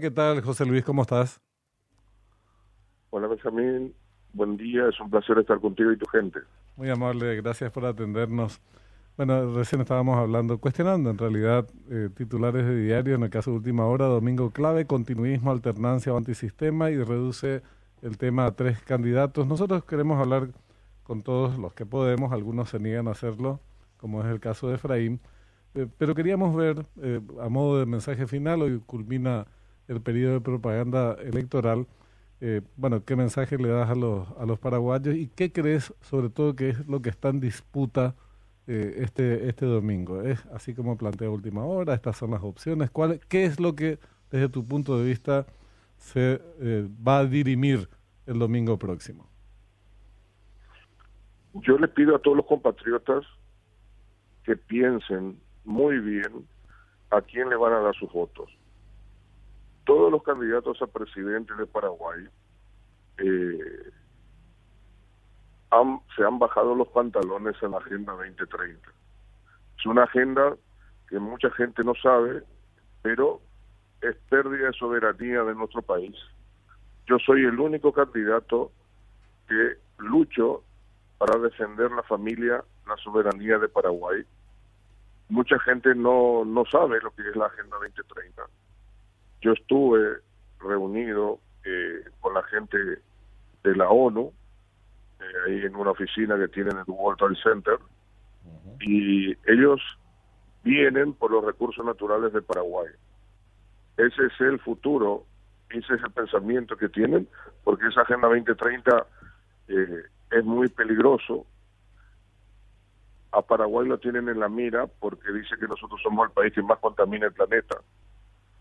¿Qué tal, José Luis? ¿Cómo estás? Hola, Benjamín. Buen día. Es un placer estar contigo y tu gente. Muy amable. Gracias por atendernos. Bueno, recién estábamos hablando, cuestionando en realidad eh, titulares de diario, en el caso de Última Hora, Domingo Clave, continuismo, alternancia o antisistema y reduce el tema a tres candidatos. Nosotros queremos hablar con todos los que podemos, algunos se niegan a hacerlo, como es el caso de Efraín, eh, pero queríamos ver, eh, a modo de mensaje final, hoy culmina el periodo de propaganda electoral, eh, bueno, ¿qué mensaje le das a los, a los paraguayos y qué crees sobre todo que es lo que está en disputa eh, este, este domingo? ¿Es así como plantea Última Hora? ¿Estas son las opciones? ¿Cuál, ¿Qué es lo que desde tu punto de vista se eh, va a dirimir el domingo próximo? Yo le pido a todos los compatriotas que piensen muy bien a quién le van a dar sus votos todos los candidatos a presidente de Paraguay eh, se han bajado los pantalones en la Agenda 2030. Es una agenda que mucha gente no sabe, pero es pérdida de soberanía de nuestro país. Yo soy el único candidato que lucho para defender la familia, la soberanía de Paraguay. Mucha gente no, no sabe lo que es la Agenda 2030 yo estuve reunido eh, con la gente de la ONU, eh, ahí en una oficina que tienen en el World Trade Center, y ellos vienen por los recursos naturales de Paraguay. Ese es el futuro, ese es el pensamiento que tienen, porque esa Agenda 2030 eh, es muy peligroso. A Paraguay lo tienen en la mira porque dice que nosotros somos el país que más contamina el planeta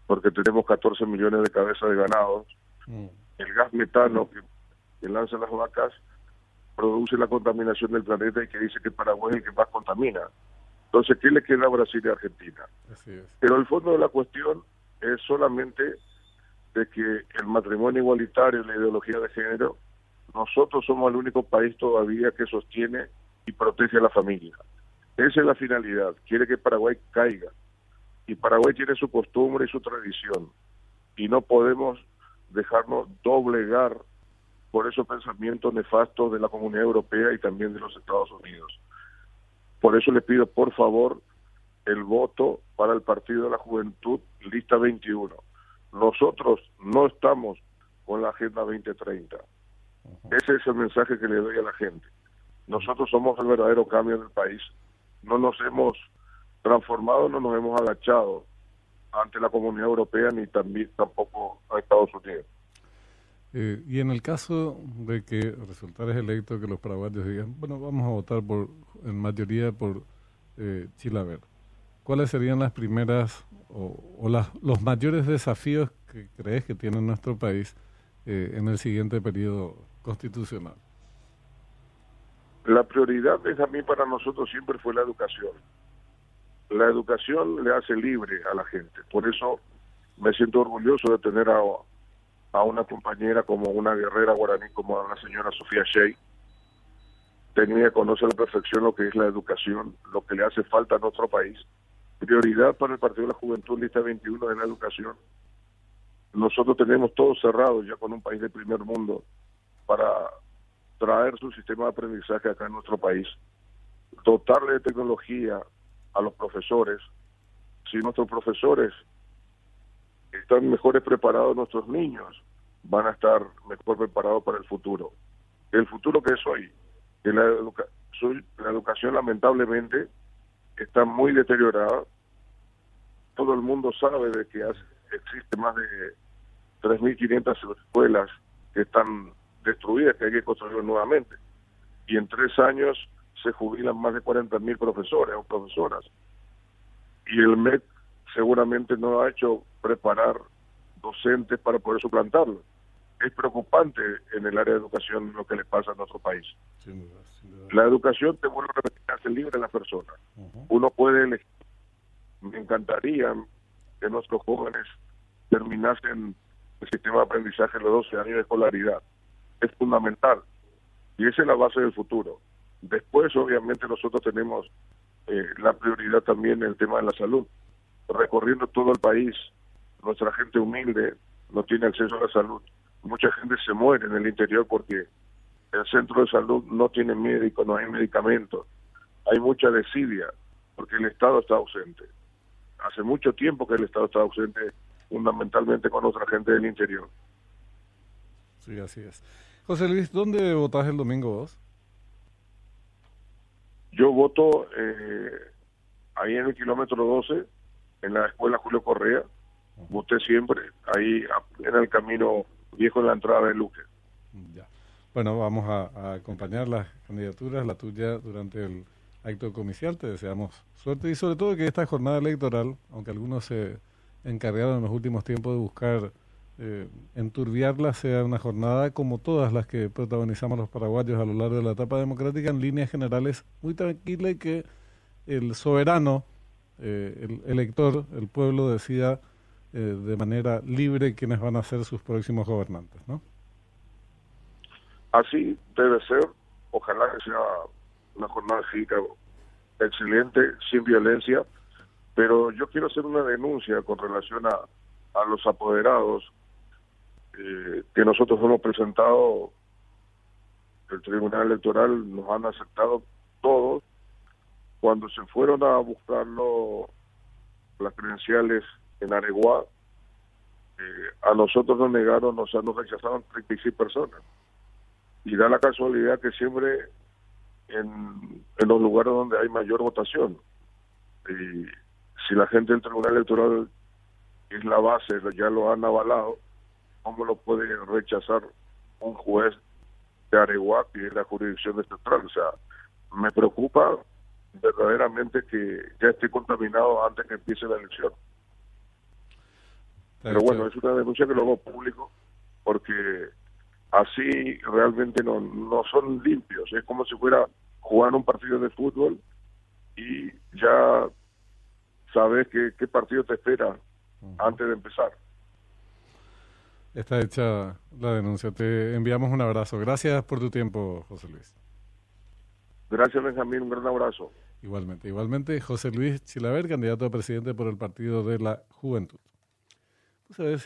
porque tenemos 14 millones de cabezas de ganado. Mm. El gas metano que, lanzan las vacas produce la contaminación del planeta y que dice que Paraguay es el que más contamina. Entonces, ¿qué le queda a Brasil y Argentina? Pero el fondo de la cuestión es solamente de que el matrimonio igualitario y la ideología de género, nosotros somos el único país todavía que sostiene y protege a la familia. Esa es la finalidad. Quiere que Paraguay caiga y Paraguay tiene su costumbre y su tradición y no podemos dejarnos doblegar por esos pensamientos nefastos de la Comunidad Europea y también de los Estados Unidos. Por eso le pido, por favor, el voto para el Partido de la Juventud, lista 21. Nosotros no estamos con la Agenda 2030. Ese es el mensaje que le doy a la gente. Nosotros somos el verdadero cambio del país. No nos hemos transformado no nos hemos agachado ante la comunidad europea ni también tampoco a Estados Unidos. Eh, y en el caso de que resultara electo que los paraguayos digan, bueno, vamos a votar por en mayoría por eh, Chilaver, ¿cuáles serían las primeras o, las, los mayores desafíos que crees que tiene nuestro país eh, en el siguiente periodo constitucional? La prioridad mí para nosotros siempre fue la educación la educación le hace libre a la gente. Por eso me siento orgulloso de tener a, a una compañera como una guerrera guaraní como la señora Sofía Shea. Tenía, conoce a la perfección lo que es la educación, lo que le hace falta a nuestro país. Prioridad para el Partido de la Juventud, lista 21 de la educación. Nosotros tenemos todo cerrado ya con un país de primer mundo para traer su sistema de aprendizaje acá en nuestro país, dotarle de tecnología, a los profesores. Si nuestros profesores están mejores preparados, nuestros niños van a estar mejor preparados para el futuro. El futuro que es hoy, que la, la educación lamentablemente está muy deteriorada. Todo el mundo sabe de que existe más de 3.500 escuelas que están destruidas, que hay que construir nuevamente. Y en tres años se jubilan más de 40.000 profesores o profesoras. Y el MEC seguramente no ha hecho preparar docentes para poder suplantarlo. Es preocupante en el área de educación lo que le pasa a nuestro país. La educación te vuelve a repetir, hace libre a la persona. Uno puede elegir. Me encantaría que nuestros jóvenes terminasen el sistema de aprendizaje a los 12 años de escolaridad. Es fundamental. Y esa es la base del futuro. Después, obviamente, nosotros tenemos eh, la prioridad también en el tema de la salud. Recorriendo todo el país, nuestra gente humilde no tiene acceso a la salud. Mucha gente se muere en el interior porque el centro de salud no tiene médico, no hay medicamentos. Hay mucha desidia porque el Estado está ausente. Hace mucho tiempo que el Estado está ausente fundamentalmente con otra gente del interior. Sí, así es. José Luis, ¿dónde votás el domingo vos? Yo voto eh, ahí en el kilómetro 12, en la escuela Julio Correa. Voté siempre ahí en el camino viejo en la entrada de Luque. Ya. Bueno, vamos a, acompañar las candidaturas, la tuya durante el acto comicial. Te deseamos suerte y sobre todo que esta jornada electoral, aunque algunos se encargaron en los últimos tiempos de buscar eh, enturbiarla, sea una jornada como todas las que protagonizamos los paraguayos a lo largo de la etapa democrática, en líneas generales muy tranquila y que el soberano, eh, el elector, el pueblo decida eh, de manera libre quiénes van a ser sus próximos gobernantes, ¿no? Así debe ser. Ojalá que sea una jornada excelente, sin violencia, pero yo quiero hacer una denuncia con relación a, a los apoderados que nosotros hemos presentado. El Tribunal Electoral nos han aceptado todos. Cuando se fueron a buscarlo las credenciales en Areguá, eh, a nosotros nos negaron, nos, nos rechazaron 36 personas. Y da la casualidad que siempre en, en los lugares donde hay mayor votación. Y si la gente del Tribunal Electoral es la base, ya lo han avalado, ¿cómo lo puede rechazar un juez de Areguá, que es la jurisdicción de central? O sea, me preocupa verdaderamente que ya esté contaminado antes que empiece la elección. Pero bueno, es una denuncia que lo hago público porque así realmente no, no son limpios. Es como si fuera jugar un partido de fútbol y ya sabes qué, qué partido te espera antes de empezar. Está hecha la denuncia. Te enviamos un abrazo. Gracias por tu tiempo, José Luis. Gracias, Benjamín. Un gran abrazo. Igualmente, igualmente, José Luis Chilaver, candidato a presidente por el Partido de la Juventud. Pues